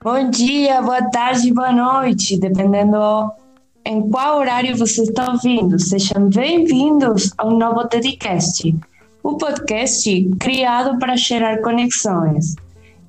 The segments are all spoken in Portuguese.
Bom dia, boa tarde, boa noite, dependendo em qual horário você está ouvindo. Sejam bem-vindos ao novo TEDcast, o podcast criado para gerar conexões.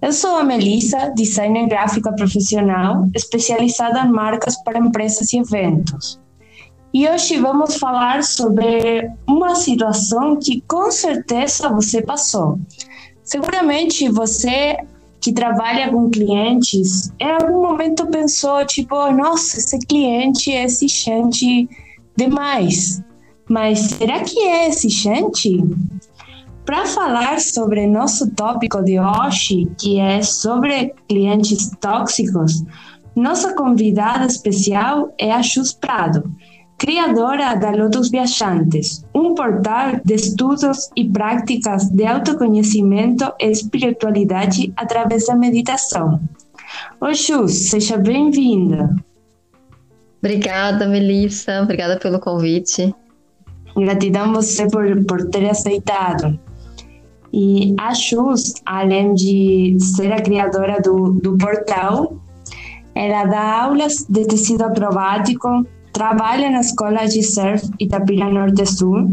Eu sou a Melissa, designer gráfica profissional, especializada em marcas para empresas e eventos. E hoje vamos falar sobre uma situação que com certeza você passou. Seguramente você que trabalha com clientes, em algum momento pensou, tipo, nossa, esse cliente é exigente demais. Mas será que é exigente? Para falar sobre nosso tópico de hoje, que é sobre clientes tóxicos, nossa convidada especial é a Chus Prado criadora da Lotus Viajantes, um portal de estudos e práticas de autoconhecimento e espiritualidade através da meditação. Oi, Chus, seja bem-vinda. Obrigada, Melissa. Obrigada pelo convite. Gratidão você por, por ter aceitado. E a Chus, além de ser a criadora do, do portal, ela dá aulas de tecido acrobático, trabalha na Escola de Surf Itapira Norte Sul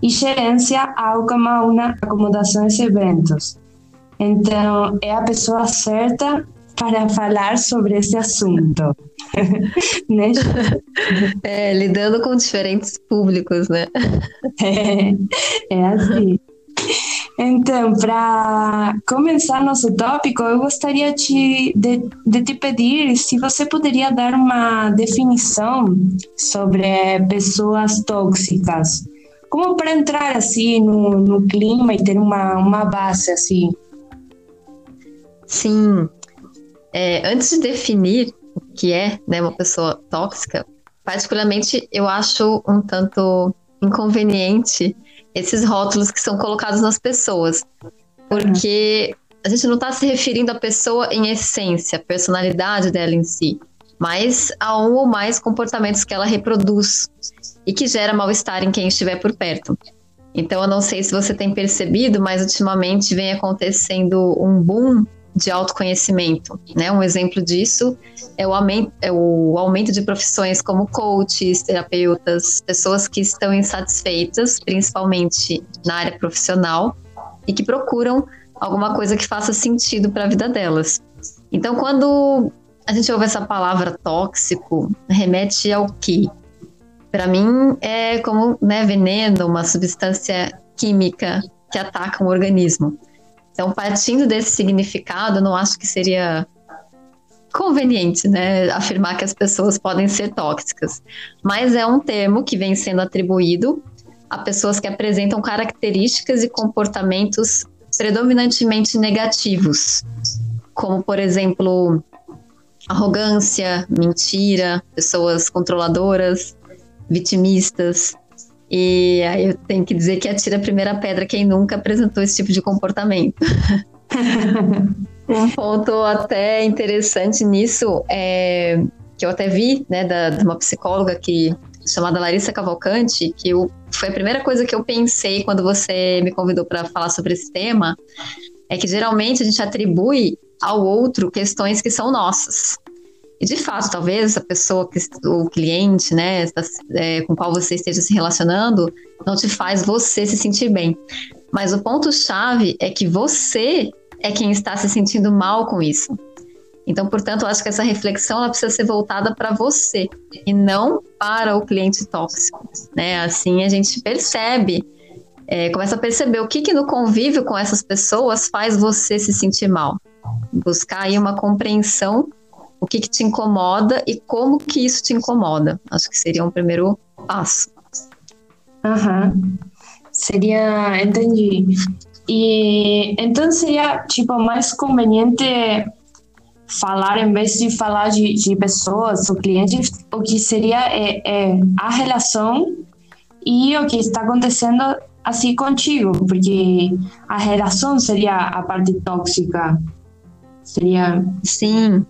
e gerencia a Alcamauna Acomodações e Eventos. Então, é a pessoa certa para falar sobre esse assunto. né? É, lidando com diferentes públicos, né? É, é assim. Então, para começar nosso tópico, eu gostaria de, de, de, te pedir se você poderia dar uma definição sobre pessoas tóxicas. Como para entrar assim no, no clima e ter uma, uma base assim. Sim. É, antes de definir o que é né, uma pessoa tóxica, particularmente eu acho um tanto inconveniente esses rótulos que são colocados nas pessoas. Porque a gente não está se referindo à pessoa em essência, personalidade dela em si, mas a um ou mais comportamentos que ela reproduz e que gera mal-estar em quem estiver por perto. Então, eu não sei se você tem percebido, mas ultimamente vem acontecendo um boom de autoconhecimento. Né? Um exemplo disso é o, aumento, é o aumento de profissões como coaches, terapeutas, pessoas que estão insatisfeitas, principalmente na área profissional, e que procuram alguma coisa que faça sentido para a vida delas. Então, quando a gente ouve essa palavra tóxico, remete ao quê? Para mim, é como né, veneno, uma substância química que ataca um organismo. Então, partindo desse significado, não acho que seria conveniente, né, afirmar que as pessoas podem ser tóxicas. Mas é um termo que vem sendo atribuído a pessoas que apresentam características e comportamentos predominantemente negativos, como, por exemplo, arrogância, mentira, pessoas controladoras, vitimistas, e aí eu tenho que dizer que atira a primeira pedra quem nunca apresentou esse tipo de comportamento. um ponto até interessante nisso é que eu até vi, né, da, de uma psicóloga que chamada Larissa Cavalcante, que eu, foi a primeira coisa que eu pensei quando você me convidou para falar sobre esse tema, é que geralmente a gente atribui ao outro questões que são nossas. E de fato, talvez essa pessoa, que, o cliente, né, é, com qual você esteja se relacionando, não te faz você se sentir bem. Mas o ponto-chave é que você é quem está se sentindo mal com isso. Então, portanto, eu acho que essa reflexão ela precisa ser voltada para você e não para o cliente tóxico. Né? Assim a gente percebe, é, começa a perceber o que, que no convívio com essas pessoas faz você se sentir mal. Buscar aí uma compreensão o que, que te incomoda e como que isso te incomoda. Acho que seria um primeiro passo. Aham. Uhum. Seria, entendi. E então seria tipo mais conveniente falar em vez de falar de, de pessoas ou clientes, o que seria é, é a relação e o que está acontecendo assim contigo, porque a relação seria a parte tóxica. Seria. Sim,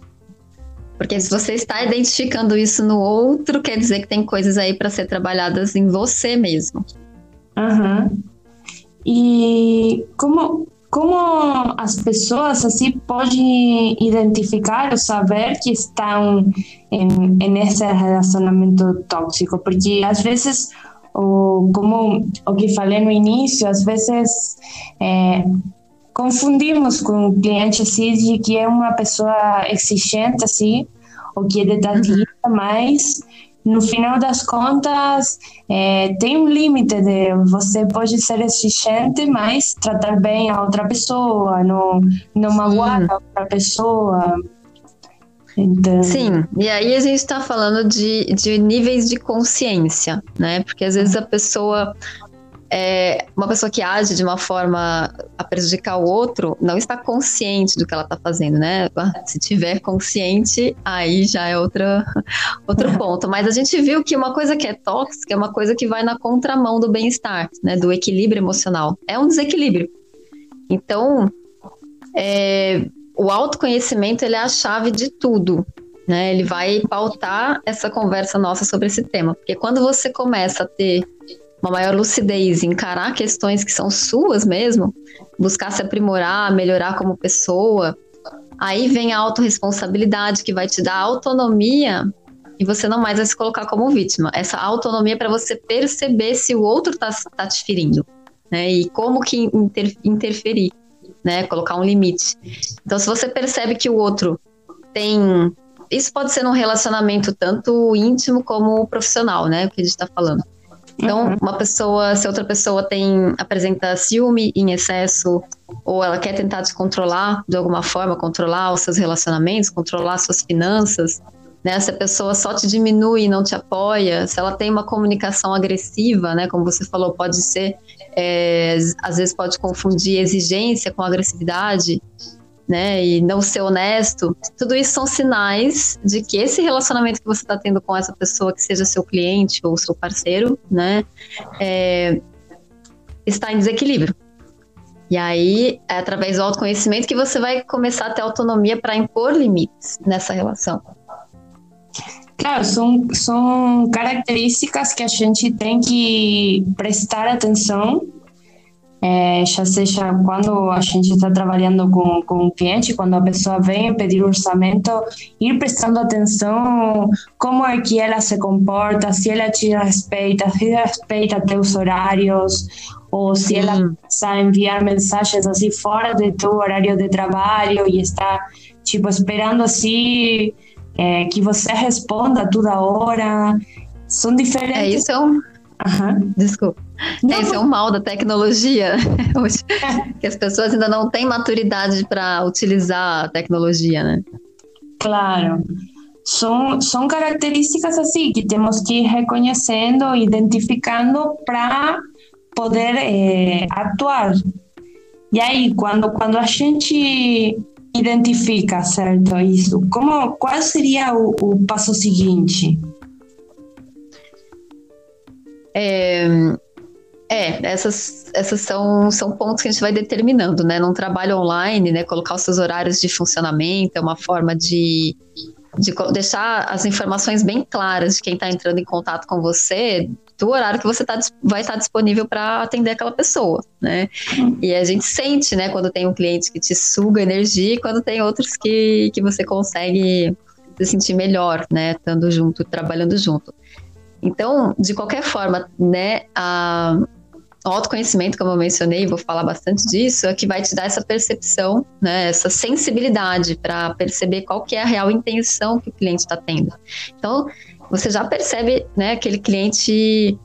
porque se você está identificando isso no outro, quer dizer que tem coisas aí para ser trabalhadas em você mesmo. Uhum. E como, como as pessoas assim podem identificar ou saber que estão em, em esse relacionamento tóxico? Porque às vezes, o, como o que falei no início, às vezes é, confundimos com o cliente de que é uma pessoa exigente assim, ou que é detalhista, uhum. mas no final das contas, é, tem um limite de você pode ser exigente, mas tratar bem a outra pessoa, não, não magoar a outra pessoa. Então... Sim, e aí a gente está falando de, de níveis de consciência, né? Porque às vezes a pessoa é, uma pessoa que age de uma forma a prejudicar o outro não está consciente do que ela está fazendo, né? Se tiver consciente, aí já é outra, outro ponto. Mas a gente viu que uma coisa que é tóxica é uma coisa que vai na contramão do bem-estar, né? Do equilíbrio emocional. É um desequilíbrio. Então, é, o autoconhecimento ele é a chave de tudo. Né, ele vai pautar essa conversa nossa sobre esse tema. Porque quando você começa a ter uma maior lucidez, encarar questões que são suas mesmo, buscar se aprimorar, melhorar como pessoa. Aí vem a autorresponsabilidade que vai te dar autonomia e você não mais vai se colocar como vítima. Essa autonomia para você perceber se o outro está tá te ferindo, né? E como que inter, interferir, né? Colocar um limite. Então, se você percebe que o outro tem isso pode ser num relacionamento tanto íntimo como profissional, né? O que a gente está falando. Então, uhum. uma pessoa, se outra pessoa tem apresenta ciúme em excesso ou ela quer tentar te controlar de alguma forma, controlar os seus relacionamentos, controlar suas finanças, né? Se a pessoa só te diminui e não te apoia, se ela tem uma comunicação agressiva, né? Como você falou, pode ser, é, às vezes pode confundir exigência com agressividade né, e não ser honesto, tudo isso são sinais de que esse relacionamento que você está tendo com essa pessoa, que seja seu cliente ou seu parceiro, né, é, está em desequilíbrio. E aí, é através do autoconhecimento que você vai começar a ter autonomia para impor limites nessa relação. Claro, são, são características que a gente tem que prestar atenção é, já seja quando a gente está trabalhando com, com um cliente, quando a pessoa vem pedir orçamento, ir prestando atenção como é que ela se comporta, se ela te respeita, se respeita teus horários, ou se ela começa a enviar mensagens assim fora de teu horário de trabalho e está tipo esperando assim é, que você responda toda hora. São diferentes. É isso é um Uhum. Desculpa. Não, Esse é o mal da tecnologia hoje, que as pessoas ainda não têm maturidade para utilizar a tecnologia, né? Claro. São, são características assim que temos que ir reconhecendo, identificando para poder é, atuar. E aí, quando, quando a gente identifica, certo, isso, como, qual seria o, o passo seguinte? É, é, essas, essas são, são pontos que a gente vai determinando, né? Num trabalho online, né? Colocar os seus horários de funcionamento é uma forma de, de deixar as informações bem claras de quem está entrando em contato com você, do horário que você tá, vai estar disponível para atender aquela pessoa, né? E a gente sente, né, quando tem um cliente que te suga energia e quando tem outros que, que você consegue se sentir melhor, né, estando junto, trabalhando junto. Então, de qualquer forma, né, a, autoconhecimento, como eu mencionei, vou falar bastante disso, é que vai te dar essa percepção, né, essa sensibilidade para perceber qual que é a real intenção que o cliente está tendo. Então, você já percebe, né, aquele cliente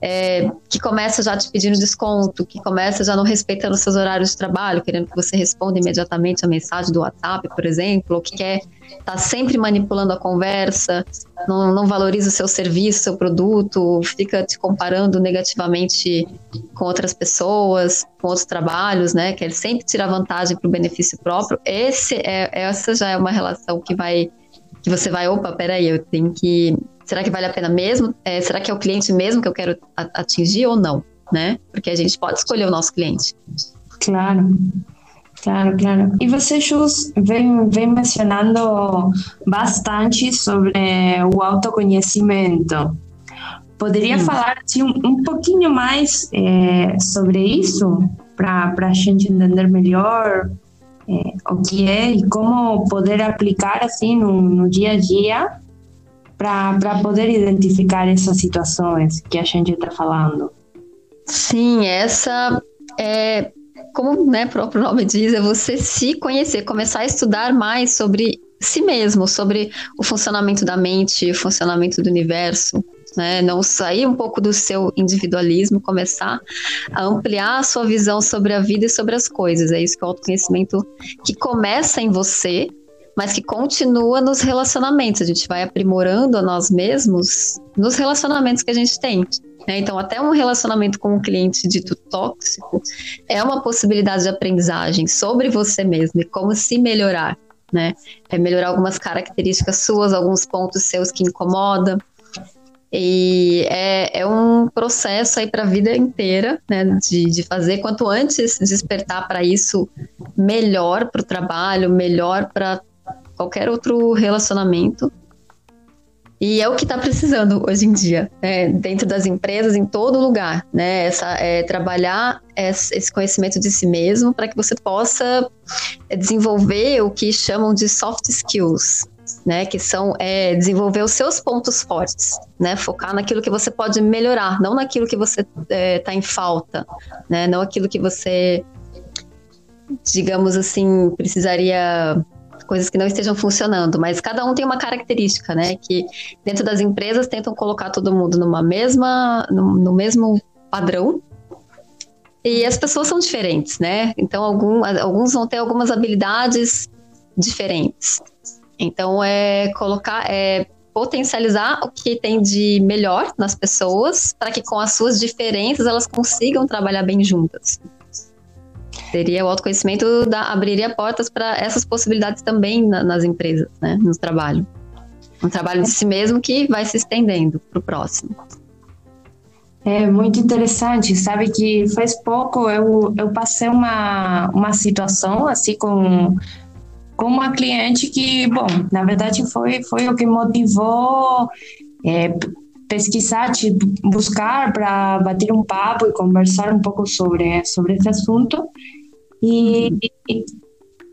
é, que começa já te pedindo desconto, que começa já não respeitando seus horários de trabalho, querendo que você responda imediatamente a mensagem do WhatsApp, por exemplo, ou que quer tá sempre manipulando a conversa, não, não valoriza o seu serviço, seu produto, fica te comparando negativamente com outras pessoas, com outros trabalhos, né? Quer sempre tirar vantagem para o benefício próprio. Esse é, essa já é uma relação que vai que você vai, opa, peraí, eu tenho que será que vale a pena mesmo? É, será que é o cliente mesmo que eu quero atingir ou não? Né? Porque a gente pode escolher o nosso cliente. Claro. Claro, claro. E você, Jus, vem, vem mencionando bastante sobre o autoconhecimento. Poderia hum. falar assim, um, um pouquinho mais é, sobre isso, para a gente entender melhor é, o que é e como poder aplicar assim no, no dia a dia para poder identificar essas situações que a gente está falando. Sim, essa é como né, o próprio nome diz, é você se conhecer, começar a estudar mais sobre si mesmo, sobre o funcionamento da mente, o funcionamento do universo, né? Não sair um pouco do seu individualismo, começar a ampliar a sua visão sobre a vida e sobre as coisas. É isso que é o autoconhecimento que começa em você, mas que continua nos relacionamentos. A gente vai aprimorando a nós mesmos nos relacionamentos que a gente tem. Né? Então, até um relacionamento com um cliente dito tóxico é uma possibilidade de aprendizagem sobre você mesmo e como se melhorar. Né? É melhorar algumas características suas, alguns pontos seus que incomodam. E é, é um processo aí para a vida inteira, né? De, de fazer quanto antes despertar para isso, melhor para o trabalho, melhor para qualquer outro relacionamento. E é o que está precisando hoje em dia, né? dentro das empresas, em todo lugar, né? Essa, é, trabalhar esse conhecimento de si mesmo para que você possa é, desenvolver o que chamam de soft skills, né? Que são é, desenvolver os seus pontos fortes, né? Focar naquilo que você pode melhorar, não naquilo que você está é, tá em falta, né? Não aquilo que você, digamos assim, precisaria coisas que não estejam funcionando, mas cada um tem uma característica, né? Que dentro das empresas tentam colocar todo mundo numa mesma, no, no mesmo padrão. E as pessoas são diferentes, né? Então algum, alguns vão ter algumas habilidades diferentes. Então é colocar, é potencializar o que tem de melhor nas pessoas para que com as suas diferenças elas consigam trabalhar bem juntas. Seria o autoconhecimento da, abriria portas para essas possibilidades também na, nas empresas, né, no trabalho. Um trabalho de si mesmo que vai se estendendo para o próximo. É muito interessante, sabe que faz pouco eu, eu passei uma, uma situação assim com, com uma cliente que, bom, na verdade foi, foi o que motivou é, pesquisar, tipo, buscar para bater um papo e conversar um pouco sobre, sobre esse assunto. E,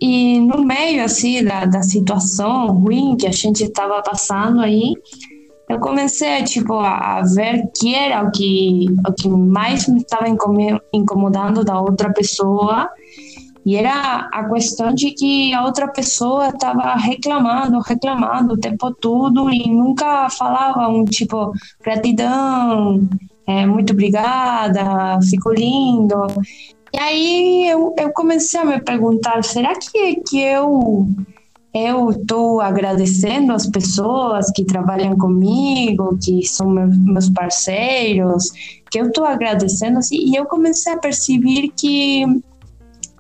e, no meio assim da, da situação ruim que a gente estava passando aí, eu comecei tipo a, a, ver que era o que o que mais me estava incomodando da outra pessoa e era a questão de que a outra pessoa estava reclamando, reclamando o tempo todo e nunca falava um tipo gratidão, é, muito obrigada, ficou lindo. E aí eu, eu comecei a me perguntar, será que, que eu eu estou agradecendo as pessoas que trabalham comigo, que são meus parceiros, que eu estou agradecendo assim, e eu comecei a perceber que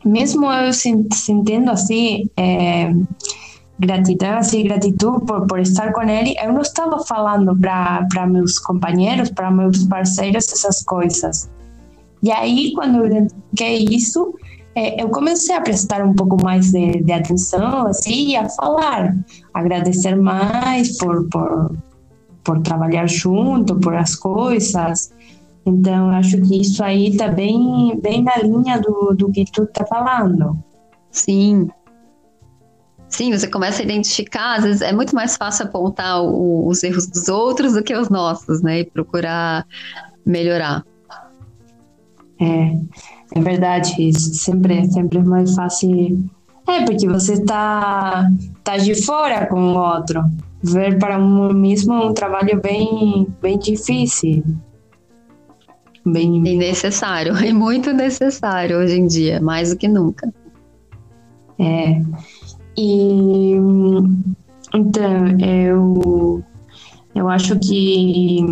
mesmo eu sentindo assim é, gratidão, assim, gratidão por, por estar com ele, eu não estava falando para meus companheiros, para meus parceiros essas coisas. E aí, quando eu identifiquei isso, é, eu comecei a prestar um pouco mais de, de atenção, assim, a falar, agradecer mais por, por, por trabalhar junto, por as coisas. Então, acho que isso aí está bem, bem na linha do, do que tu está falando. Sim. Sim, você começa a identificar, às vezes é muito mais fácil apontar o, os erros dos outros do que os nossos, né? E procurar melhorar. É, é verdade, sempre, sempre é mais fácil. É, porque você está tá de fora com o outro. Ver para um mesmo é um trabalho bem, bem difícil. Bem... E necessário, é muito necessário hoje em dia, mais do que nunca. É. E então eu eu acho que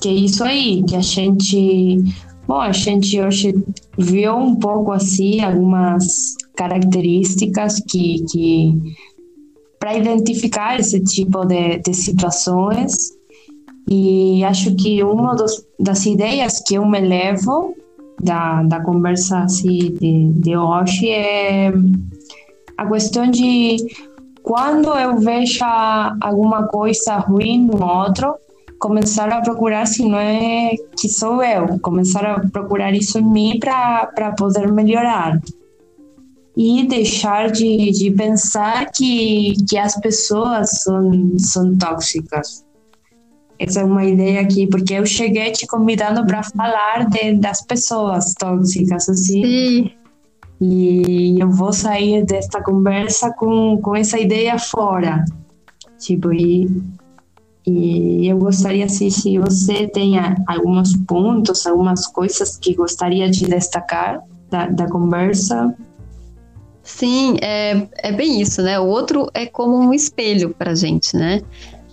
que é isso aí, que a gente Bom, a gente hoje viu um pouco assim algumas características que, que para identificar esse tipo de, de situações. E acho que uma dos, das ideias que eu me levo da, da conversa assim, de, de hoje é a questão de quando eu vejo alguma coisa ruim no outro, começar a procurar se não é que sou eu, começar a procurar isso em mim para poder melhorar. e deixar de, de pensar que, que as pessoas são, são tóxicas. Essa é uma ideia aqui, porque eu cheguei te convidando para falar de, das pessoas tóxicas, assim. Sim. E eu vou sair desta conversa com, com essa ideia fora. Tipo, e, e eu gostaria, assim, se você tem alguns pontos, algumas coisas que gostaria de destacar da, da conversa. Sim, é, é bem isso, né? O outro é como um espelho para a gente, né?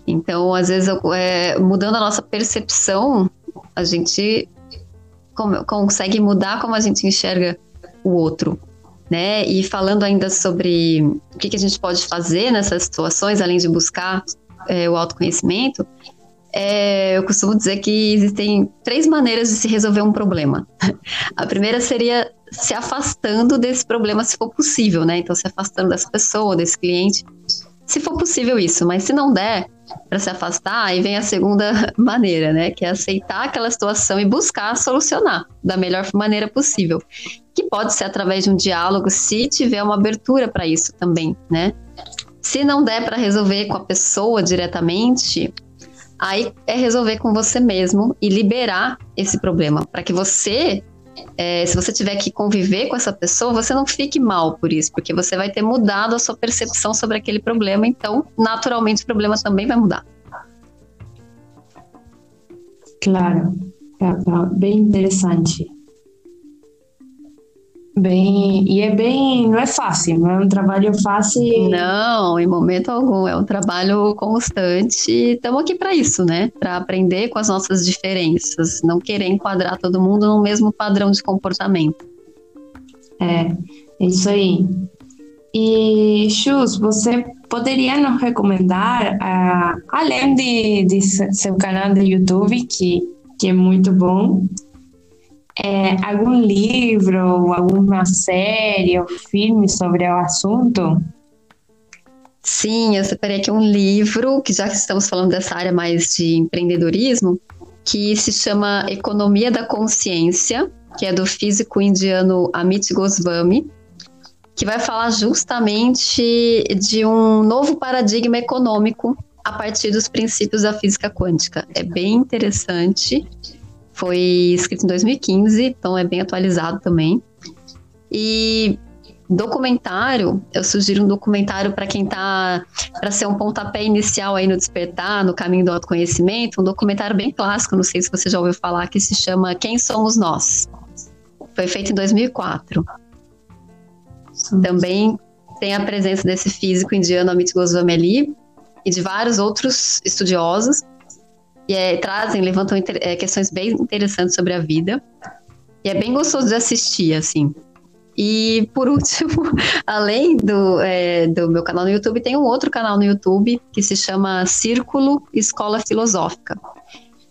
Então, às vezes, é, mudando a nossa percepção, a gente consegue mudar como a gente enxerga o outro, né? E falando ainda sobre o que, que a gente pode fazer nessas situações, além de buscar é, o autoconhecimento, é, eu costumo dizer que existem três maneiras de se resolver um problema. A primeira seria se afastando desse problema, se for possível, né? Então, se afastando dessa pessoa, desse cliente, se for possível isso. Mas se não der para se afastar, aí vem a segunda maneira, né? Que é aceitar aquela situação e buscar solucionar da melhor maneira possível. Que pode ser através de um diálogo, se tiver uma abertura para isso também, né? Se não der para resolver com a pessoa diretamente, aí é resolver com você mesmo e liberar esse problema, para que você é, se você tiver que conviver com essa pessoa, você não fique mal por isso, porque você vai ter mudado a sua percepção sobre aquele problema, então, naturalmente, o problema também vai mudar. Claro, é, bem interessante. Bem, e é bem, não é fácil, não é um trabalho fácil. Não, em momento algum, é um trabalho constante. Estamos aqui para isso, né? Para aprender com as nossas diferenças, não querer enquadrar todo mundo no mesmo padrão de comportamento. É, é isso aí. E, Chus, você poderia nos recomendar, uh, além de, de seu canal de YouTube, que, que é muito bom, é, algum livro, alguma série ou filme sobre o assunto? Sim, eu separei aqui um livro, que já que estamos falando dessa área mais de empreendedorismo, que se chama Economia da Consciência, que é do físico indiano Amit Goswami, que vai falar justamente de um novo paradigma econômico a partir dos princípios da física quântica. É bem interessante foi escrito em 2015, então é bem atualizado também. E documentário, eu sugiro um documentário para quem tá para ser um pontapé inicial aí no despertar, no caminho do autoconhecimento, um documentário bem clássico, não sei se você já ouviu falar, que se chama Quem Somos Nós. Foi feito em 2004. Sim. Também tem a presença desse físico indiano Amit Goswami ali e de vários outros estudiosos e é, trazem, levantam é, questões bem interessantes sobre a vida. E é bem gostoso de assistir, assim. E por último, além do, é, do meu canal no YouTube, tem um outro canal no YouTube que se chama Círculo Escola Filosófica.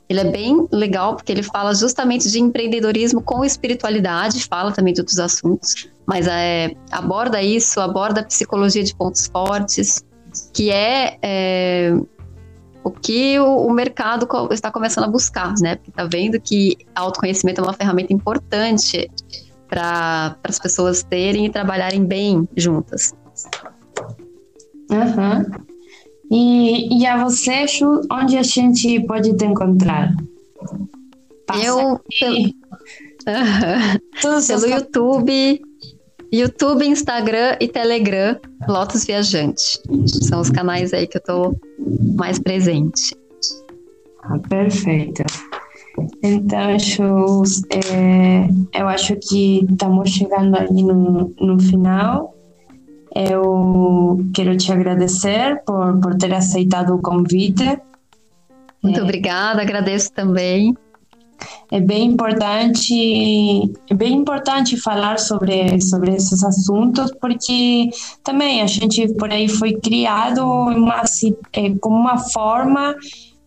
Ele é bem legal porque ele fala justamente de empreendedorismo com espiritualidade, fala também de outros assuntos, mas é, aborda isso, aborda a psicologia de pontos fortes, que é, é o que o, o mercado está começando a buscar, né? Porque está vendo que autoconhecimento é uma ferramenta importante para as pessoas terem e trabalharem bem juntas. Uhum. E, e a você, Chu, onde a gente pode te encontrar? Passa eu, pelo, uhum. pelo YouTube, YouTube, Instagram e Telegram, Lotus Viajante. São os canais aí que eu tô mais presente. Ah, perfeito. Então, shows, é, eu acho que estamos chegando ali no, no final. Eu quero te agradecer por, por ter aceitado o convite. Muito é, obrigada, agradeço também é bem importante é bem importante falar sobre sobre esses assuntos porque também a gente por aí foi criado uma, é, como uma forma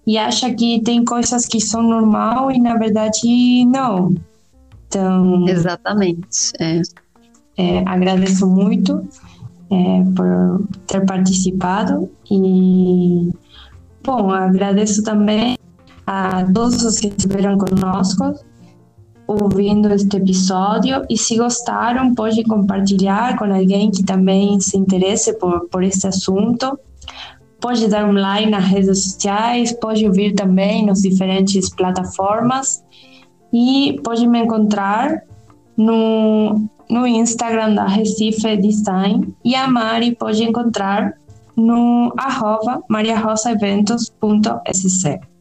e acha que tem coisas que são normal e na verdade não então exatamente é. É, agradeço muito é, por ter participado e bom agradeço também a todos os que estiveram conosco ouvindo este episódio e se gostaram, pode compartilhar com alguém que também se interesse por, por esse assunto. Pode dar um like nas redes sociais, pode ouvir também nas diferentes plataformas e pode me encontrar no, no Instagram da Recife Design e a Mari pode encontrar no arroba mariarosaeventos.sc.